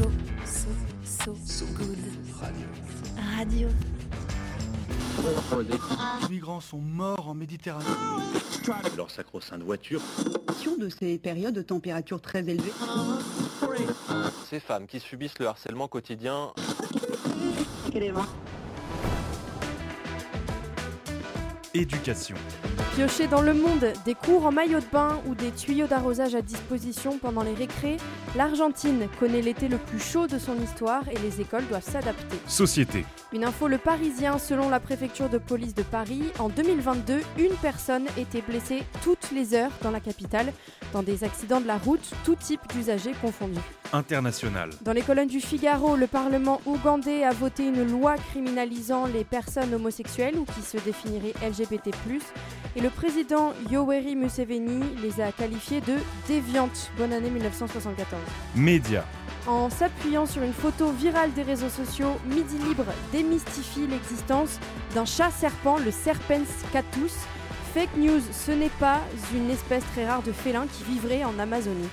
So, so, so, so good. Radio. Les migrants sont morts en Méditerranée. Leur sacro-sainte voiture. de ces périodes de température très élevées. Ces femmes qui subissent le harcèlement quotidien. Éducation. Piocher dans le monde, des cours en maillot de bain ou des tuyaux d'arrosage à disposition pendant les récrés, l'Argentine connaît l'été le plus chaud de son histoire et les écoles doivent s'adapter. Société. Une info Le Parisien, selon la préfecture de police de Paris, en 2022, une personne était blessée toutes les heures dans la capitale, dans des accidents de la route, tout type d'usagers confondus. Dans les colonnes du Figaro, le Parlement ougandais a voté une loi criminalisant les personnes homosexuelles ou qui se définiraient LGBT+, et le président Yoweri Museveni les a qualifiées de déviantes. Bonne année 1974. Média. En s'appuyant sur une photo virale des réseaux sociaux, Midi Libre démystifie l'existence d'un chat serpent, le Serpens catus. Fake news, ce n'est pas une espèce très rare de félin qui vivrait en Amazonie.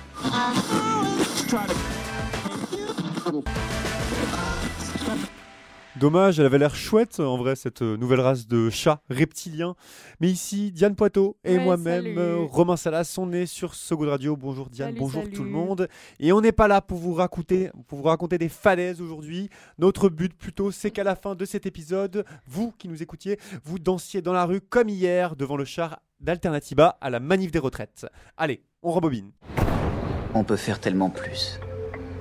Dommage, elle avait l'air chouette en vrai, cette euh, nouvelle race de chats reptiliens. Mais ici, Diane Poitot et Ouais, moi-même, euh, Romain Salas, on est sur So Good Radio. Bonjour Diane, Salut, bonjour tout le monde. Et on n'est pas là pour vous, raconter, pour vous raconter des falaises aujourd'hui. Notre but plutôt, c'est qu'à la fin de cet épisode, vous qui nous écoutiez, vous dansiez dans la rue comme hier devant le char d'Alternativa à la manif des retraites. Allez, on rembobine. On peut faire tellement plus.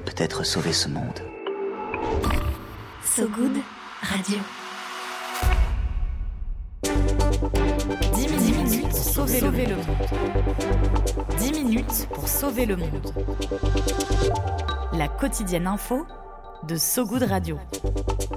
Peut-être sauver ce monde. So good. Radio. 10 minutes, pour sauver, le, monde. 10 minutes pour sauver le monde. La quotidienne info de So Good Radio.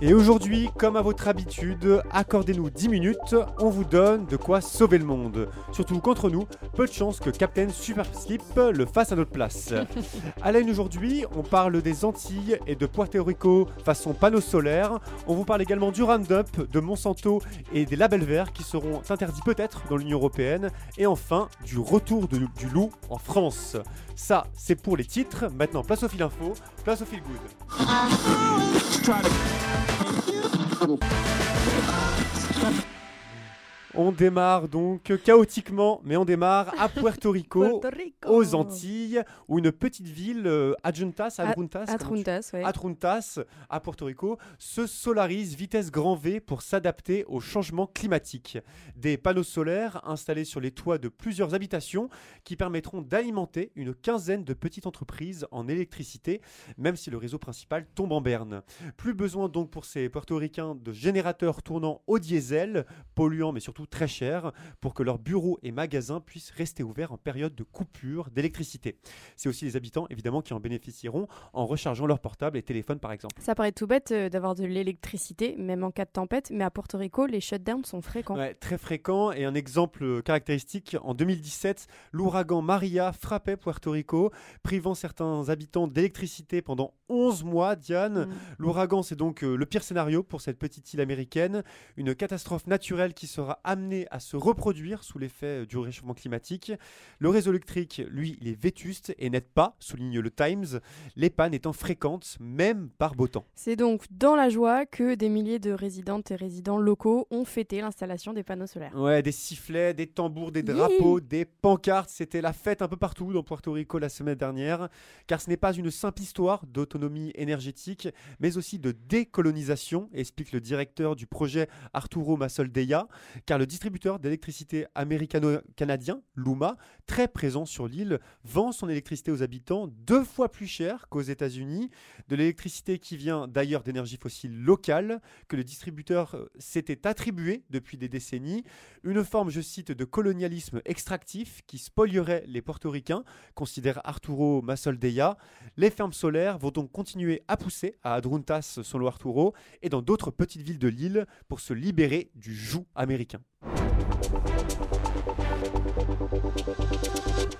Et aujourd'hui, comme à votre habitude, accordez-nous 10 minutes, on vous donne de quoi sauver le monde. Surtout qu'entre nous, peu de chances que Captain Superslip le fasse à notre place. à la une aujourd'hui, on parle des Antilles et de Puerto Rico façon panneau solaire. On vous parle également du Roundup, de Monsanto et des labels verts qui seront interdits peut-être dans l'Union Européenne. Et enfin, du retour de- du loup en France. Ça, c'est pour les titres. Maintenant, place au fil info, place au fil good. On démarre donc chaotiquement, mais on démarre à Puerto Rico, Puerto Rico. aux Antilles, où une petite ville, euh, Adjuntas, tu- ouais. Atruntas, à Porto Rico, se solarise vitesse grand V pour s'adapter au changement climatique. Des panneaux solaires installés sur les toits de plusieurs habitations qui permettront d'alimenter une quinzaine de petites entreprises en électricité, même si le réseau principal tombe en berne. Plus besoin donc pour ces portoricains de générateurs tournant au diesel, polluants mais surtout très chers, pour que leurs bureaux et magasins puissent rester ouverts en période de coupure d'électricité. C'est aussi les habitants évidemment qui en bénéficieront en rechargeant leurs portables et téléphones par exemple. Ça paraît tout bête euh, d'avoir de l'électricité, même en cas de tempête, mais à Porto Rico, les shutdowns sont fréquents. Ouais, très fréquent et un exemple euh, caractéristique, en 2017, l'ouragan Maria frappait Puerto Rico, privant certains habitants d'électricité pendant 11 mois, Diane. Mm. L'ouragan, c'est donc euh, le pire scénario pour cette petite île américaine, une catastrophe naturelle qui sera amenée à se reproduire sous l'effet euh, du réchauffement climatique. Le réseau électrique, lui, il est vétuste et n'aide pas, souligne le Times, les pannes étant fréquentes, même par beau temps. C'est donc dans la joie que des milliers de résidentes et résidents locaux ont fêté l'installation des panneaux solaires. Ouais, des sifflets, des tambours, des drapeaux, des pancartes. C'était la fête un peu partout dans Puerto Rico la semaine dernière. Car ce n'est pas une simple histoire d'autonomie énergétique, mais aussi de décolonisation, explique le directeur du projet Arturo Masoldeia. Car le distributeur d'électricité américano-canadien, Luma, très présent sur l'île, vend son électricité aux habitants deux fois plus cher qu'aux États-Unis. De l'électricité qui vient d'ailleurs d'énergie fossile locale, que le distributeur s'était attribué depuis des décennies. Une forme, je cite, de colonialisme extractif qui spolierait les portoricains, considère Arturo Masoldeia. Les fermes solaires vont donc continuer à pousser à Adruntas, selon Arturo, et dans d'autres petites villes de l'île pour se libérer du joug américain. ハハハハ!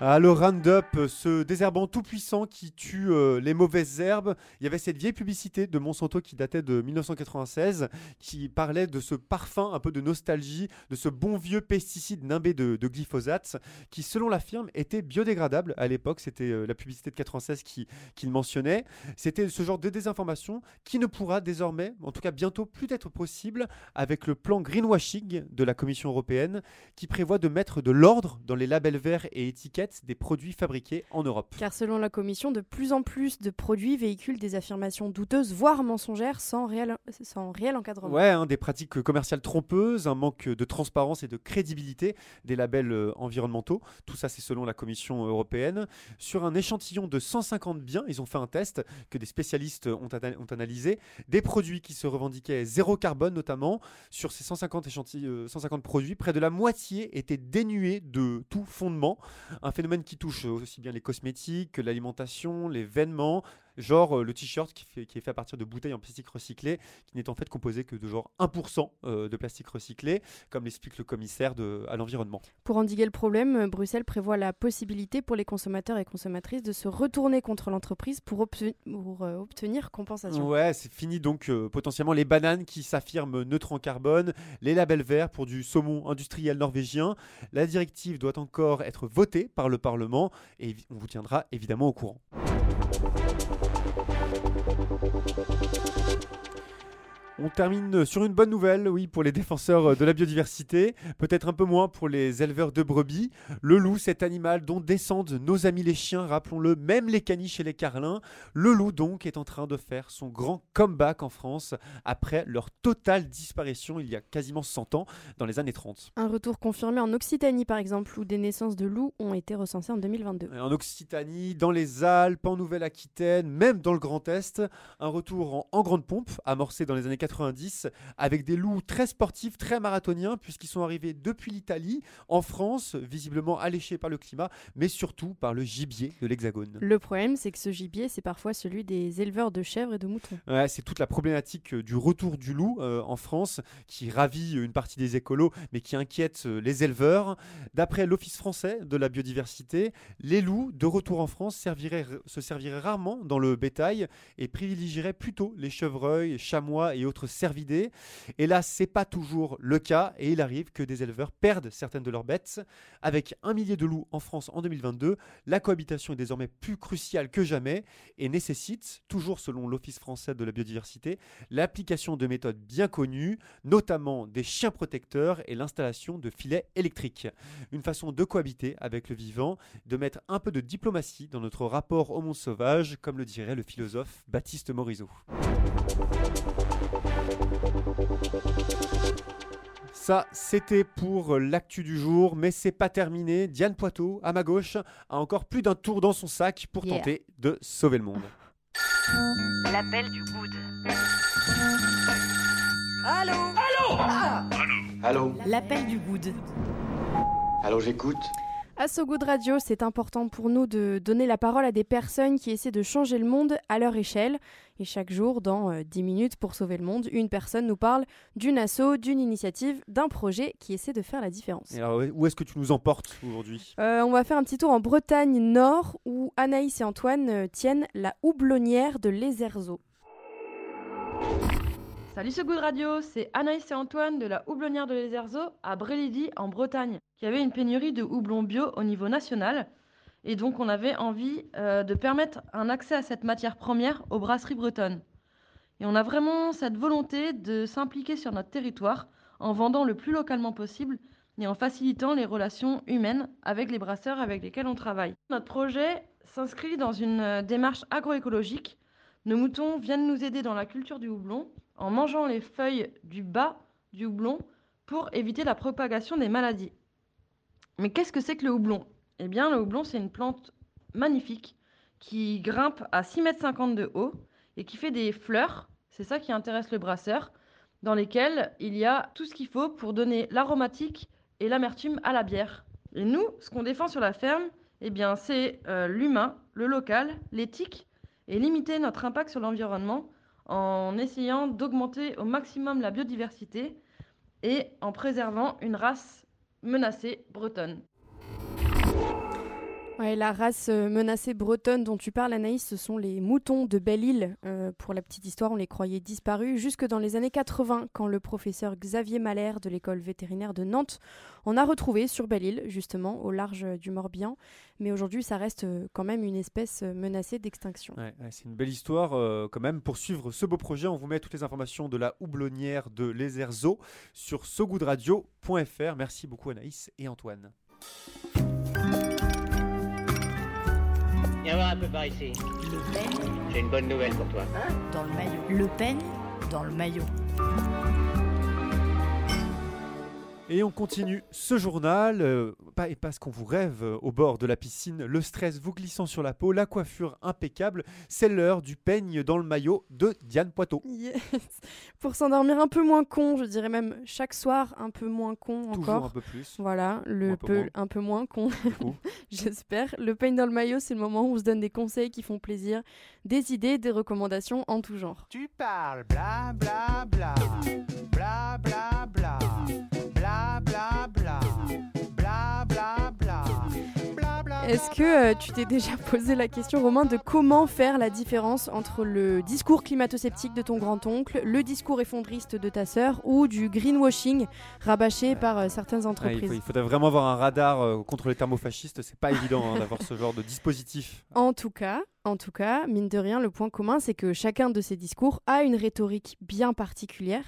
Ah, le Roundup, ce désherbant tout puissant qui tue euh, les mauvaises herbes. Il y avait cette vieille publicité de Monsanto qui datait de 1996 qui parlait de ce parfum un peu de nostalgie, de ce bon vieux pesticide nimbé de, de glyphosate qui, selon la firme, était biodégradable à l'époque. C'était euh, la publicité de 96 qui, qui le mentionnait. C'était ce genre de désinformation qui ne pourra désormais, en tout cas bientôt, plus être possible avec le plan greenwashing de la Commission européenne qui prévoit de mettre de l'ordre dans les labels verts et étiquettes des produits fabriqués en Europe. Car selon la Commission, de plus en plus de produits véhiculent des affirmations douteuses, voire mensongères, sans réel, sans réel encadrement. Ouais, hein, des pratiques commerciales trompeuses, un manque de transparence et de crédibilité des labels euh, environnementaux. Tout ça, c'est selon la Commission européenne. Sur un échantillon de 150 biens, ils ont fait un test que des spécialistes ont, ana- ont analysé. Des produits qui se revendiquaient zéro carbone, notamment. Sur ces 150, échantillons, euh, 150 produits, près de la moitié étaient dénués de tout fondement. Un phénomène qui touche aussi bien les cosmétiques que l'alimentation, les vêtements, genre euh, le t-shirt qui, fait- qui est fait à partir de bouteilles en plastique recyclé, qui n'est en fait composé que de genre 1% euh, de plastique recyclé, comme l'explique le commissaire de, à l'environnement. Pour endiguer le problème, euh, Bruxelles prévoit la possibilité pour les consommateurs et consommatrices de se retourner contre l'entreprise pour, obte- pour, euh, obtenir compensation. Ouais, c'est fini donc euh, potentiellement les bananes qui s'affirment neutres en carbone, les labels verts pour du saumon industriel norvégien. La directive doit encore être votée par le Parlement et on vous tiendra évidemment au courant. Thank you. On termine sur une bonne nouvelle, oui, pour les défenseurs de la biodiversité, peut-être un peu moins pour les éleveurs de brebis. Le loup, cet animal dont descendent nos amis les chiens, rappelons-le, même les caniches et les carlins. Le loup, donc, est en train de faire son grand comeback en France après leur totale disparition il y a quasiment 100 ans, dans les années 30. Un retour confirmé en Occitanie, par exemple, où des naissances de loups ont été recensées en 2022. En Occitanie, dans les Alpes, en Nouvelle-Aquitaine, même dans le Grand Est, un retour en, en grande pompe, amorcé dans les années 90, avec des loups très sportifs, très marathoniens, puisqu'ils sont arrivés depuis l'Italie, en France, visiblement alléchés par le climat, mais surtout par le gibier de l'Hexagone. Le problème, c'est que ce gibier, c'est parfois celui des éleveurs de chèvres et de moutons. Ouais, c'est toute la problématique euh, du retour du loup euh, en France qui ravit euh, une partie des écolos mais qui inquiète les éleveurs. D'après l'Office français de la biodiversité, les loups de retour en France serviraient- se serviraient rarement dans le bétail et privilégieraient plutôt les chevreuils, chamois et autres cervidés. Et là, c'est pas toujours le cas et il arrive que des éleveurs perdent certaines de leurs bêtes. Avec un millier de loups en France en 2022, la cohabitation est désormais plus cruciale que jamais et nécessite, toujours selon l'Office français de la biodiversité, l'application de méthodes bien connues, notamment des chiens protecteurs et l'installation de filets électriques. Une façon de cohabiter avec le vivant, de mettre un peu de diplomatie dans notre rapport au monde sauvage, comme le dirait le philosophe Baptiste Morisot. Ça, c'était pour l'actu du jour, mais c'est pas terminé. Diane Poitot, à ma gauche, a encore plus d'un tour dans son sac pour Yeah. tenter de sauver le monde. L'appel du good. Allô L'appel du good. Allô, j'écoute À So Good Radio, c'est important pour nous de donner la parole à des personnes qui essaient de changer le monde à leur échelle. Et chaque jour, dans euh, 10 minutes pour sauver le monde, une personne nous parle d'une asso, d'une initiative, d'un projet qui essaie de faire la différence. Et alors, où est-ce que tu nous emportes aujourd'hui? Euh, on va faire un petit tour en Bretagne Nord où Anaïs et Antoine euh, tiennent la houblonnière de l'Ezerzo. Salut ce goût de radio, c'est Anaïs et Antoine de la houblonnière de l'Ezerzo à Brélidy en Bretagne, qui avait une pénurie de houblon bio au niveau national. Et donc on avait envie euh, de permettre un accès à cette matière première aux brasseries bretonnes. Et on a vraiment cette volonté de s'impliquer sur notre territoire en vendant le plus localement possible et en facilitant les relations humaines avec les brasseurs avec lesquels on travaille. Notre projet s'inscrit dans une euh, démarche agroécologique. Nos moutons viennent nous aider dans la culture du houblon en mangeant les feuilles du bas du houblon pour éviter la propagation des maladies. Mais qu'est-ce que c'est que le houblon? Eh bien, le houblon, c'est une plante magnifique qui grimpe à 6,50 m de haut et qui fait des fleurs, c'est ça qui intéresse le brasseur, dans lesquelles il y a tout ce qu'il faut pour donner l'aromatique et l'amertume à la bière. Et nous, ce qu'on défend sur la ferme, eh bien, c'est euh, l'humain, le local, l'éthique et limiter notre impact sur l'environnement en essayant d'augmenter au maximum la biodiversité et en préservant une race menacée bretonne. Ouais, la race euh, menacée bretonne dont tu parles, Anaïs, ce sont les moutons de Belle-Île. Euh, pour la petite histoire, on les croyait disparus jusque dans les années 80, quand le professeur Xavier Mahler de l'école vétérinaire de Nantes en a retrouvé sur Belle-Île, justement, au large du Morbihan. Mais aujourd'hui, ça reste euh, quand même une espèce euh, menacée d'extinction. Ouais, c'est une belle histoire euh, quand même. Pour suivre ce beau projet, on vous met toutes les informations de la houblonnière de Les sur sogoodradio.fr. Merci beaucoup Anaïs et Antoine. Viens voir un peu par ici. Le peigne J'ai une bonne nouvelle pour toi. dans le maillot. Le peigne dans le maillot. Et on continue ce journal, euh, pas, et parce qu'on vous rêve euh, au bord de la piscine, le stress vous glissant sur la peau, la coiffure impeccable, c'est l'heure du peigne dans le maillot de Diane Poitot. Yes. Pour s'endormir un peu moins con, je dirais même chaque soir un peu moins con Toujours encore. un peu plus. Voilà, le un peu un peu moins con, j'espère. Le peigne dans le maillot, c'est le moment où on se donne des conseils qui font plaisir, des idées, des recommandations en tout genre. Tu parles bla bla bla bla bla bla Est-ce que euh, tu t'es déjà posé la question, Romain, de comment faire la différence entre le discours climato-sceptique de ton grand-oncle, le discours effondriste de ta sœur ou du greenwashing rabâché par euh, certaines Ouais, il, entreprises? faut- il faudrait vraiment avoir un radar euh, contre les thermofascistes, c'est pas évident hein, d'avoir ce genre de dispositif. En tout cas, en tout cas, mine de rien, le point commun, c'est que chacun de ces discours a une rhétorique bien particulière.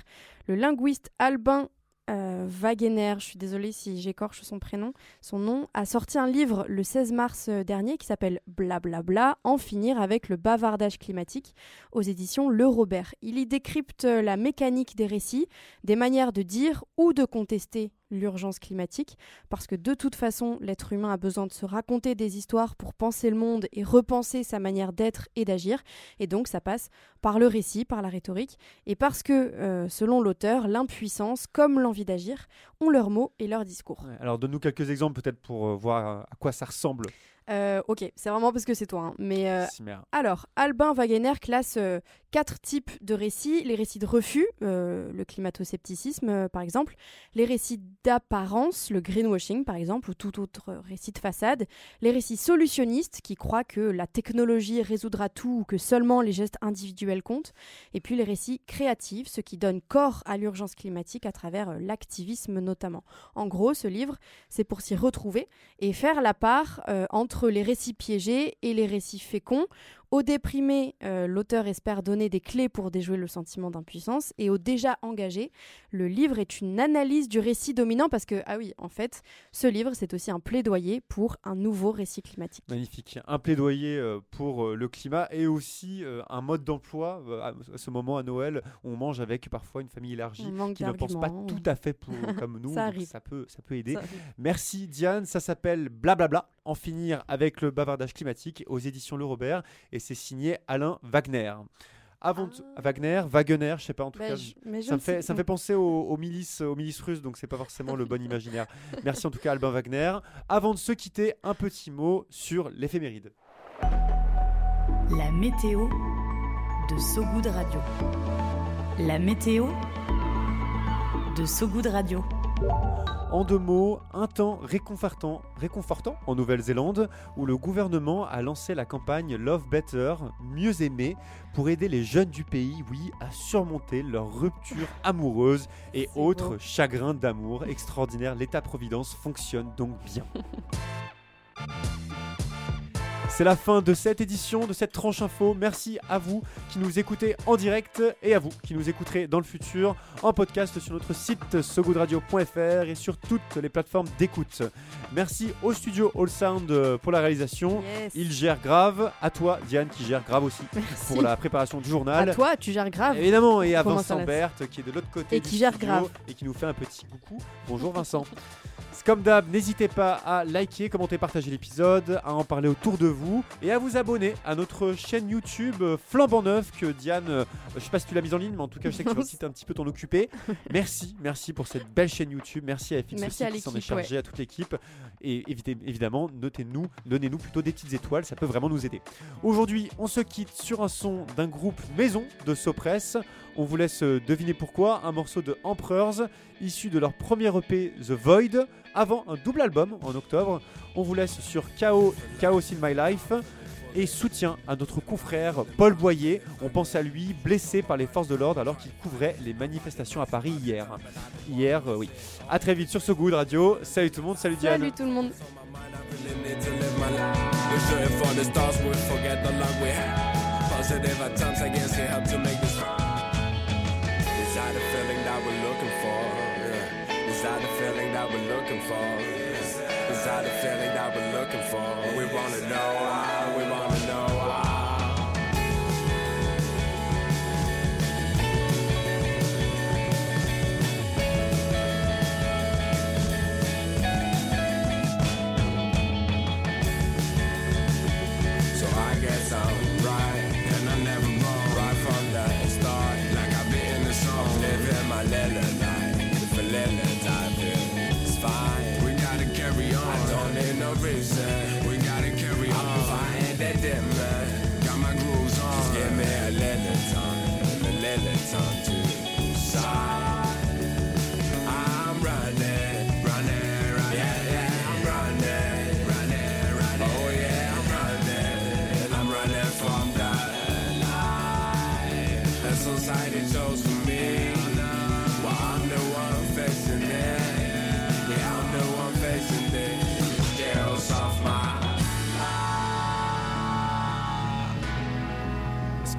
Le linguiste Albin euh, Wagener, je suis désolée si j'écorche son prénom, son nom, a sorti un livre le 16 mars euh, dernier qui s'appelle Blablabla, En finir avec le bavardage climatique aux éditions Le Robert. Il y décrypte euh, la mécanique des récits, des manières de dire ou de contester l'urgence climatique, parce que de toute façon, l'être humain a besoin de se raconter des histoires pour penser le monde et repenser sa manière d'être et d'agir, et donc ça passe par le récit, par la rhétorique, et parce que, euh, selon l'auteur, l'impuissance, comme l'envie d'agir, ont leurs mots et leurs discours. Alors donne-nous quelques exemples peut-être pour euh, voir euh, à quoi ça ressemble. Euh, ok, c'est vraiment parce que c'est toi, hein, mais... euh, alors, Albin Wagener classe euh, quatre types de récits. Les récits de refus, le climato-scepticisme par exemple. Les récits d'apparence, le greenwashing par exemple, ou tout autre récit de façade. Les récits solutionnistes qui croient que la technologie résoudra tout ou que seulement les gestes individuels comptent. Et puis les récits créatifs, ceux qui donnent corps à l'urgence climatique à travers l'activisme notamment. En gros, ce livre, c'est pour s'y retrouver et faire la part euh, les récits piégés et les récits féconds. Au déprimé, euh, l'auteur espère donner des clés pour déjouer le sentiment d'impuissance. Et au déjà engagé, le livre est une analyse du récit dominant parce que, ah oui, en fait, ce livre, c'est aussi un plaidoyer pour un nouveau récit climatique. Magnifique. Un plaidoyer euh, pour euh, le climat et aussi un mode d'emploi à ce moment à Noël on mange avec parfois une famille élargie qui ne pense pas tout à fait pour, comme nous. Ça arrive. ça peut, ça peut aider. Ça. Merci Diane, ça s'appelle Blablabla, en finir avec le bavardage climatique aux éditions Le Robert et c'est signé Alain Wagner. Avant de- Wagner, Wagner, je sais pas en tout Bah, cas. je- mais je ça, me fait, ça me fait penser aux, aux milices, aux milices russes, donc c'est pas forcément le bon imaginaire. Merci en tout cas Albin Wagner. Avant de se quitter, un petit mot sur l'éphéméride. La météo de So Good Radio. La météo de So Good Radio. En deux mots, un temps réconfortant, réconfortant en Nouvelle-Zélande où le gouvernement a lancé la campagne Love Better, mieux aimer, pour aider les jeunes du pays, oui, à surmonter leur rupture amoureuse et autres chagrins d'amour. Extraordinaire, l'État-providence fonctionne donc bien. C'est la fin de cette édition, de cette tranche info. Merci à vous qui nous écoutez en direct et à vous qui nous écouterez dans le futur en podcast sur notre site sogoodradio.fr et sur toutes les plateformes d'écoute. Merci au studio All Sound pour la réalisation. Yes. Il gère grave. À toi, Diane, qui gère grave aussi pour la préparation du journal. À toi, tu gères grave. Évidemment, et à Comment Vincent Berthe qui est de l'autre côté Et du qui gère grave. et qui nous fait un petit coucou. Bonjour Vincent. Comme d'hab, n'hésitez pas à liker, commenter, partager l'épisode, à en parler autour de vous et à vous abonner à notre chaîne YouTube euh, flambant neuf que Diane, euh, je sais pas si tu l'as mise en ligne, mais en tout cas je sais que tu vas aussi un petit peu t'en occuper. Merci, merci pour cette belle chaîne YouTube. Merci à FX Merci aussi à qui s'en est chargé, ouais. à toute l'équipe. Et évitez- évidemment, notez-nous, donnez-nous plutôt des petites étoiles, ça peut vraiment nous aider. Aujourd'hui, on se quitte sur un son d'un groupe maison de Sopress. On vous laisse euh, deviner pourquoi. Un morceau de Emperors, issu de leur premier EP The Void, avant un double album en octobre. On vous laisse sur Chaos, Chaos in My Life et soutien à notre confrère Paul Boyer. On pense à lui, blessé par les forces de l'ordre alors qu'il couvrait les manifestations à Paris hier. Hier, euh, oui. À très vite sur ce goût de radio. Salut tout le monde, salut Diane. Salut tout le monde. That the feeling that we're looking for? Yeah. Is that the feeling that we're looking for? Is that the feeling that we're looking for? We wanna know man. Got my grooves on. Give me a little time, a little time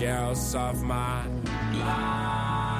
life. Scales off my life.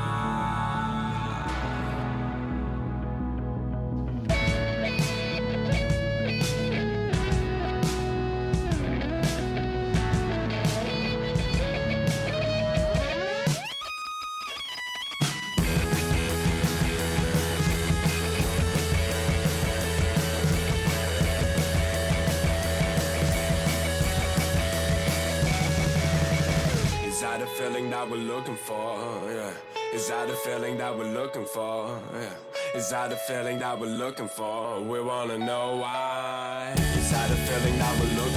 We're looking for? Yeah. Is that the feeling that we're looking for? Yeah. Is that the feeling that we're looking for? We wanna know why. Is that the feeling that we're looking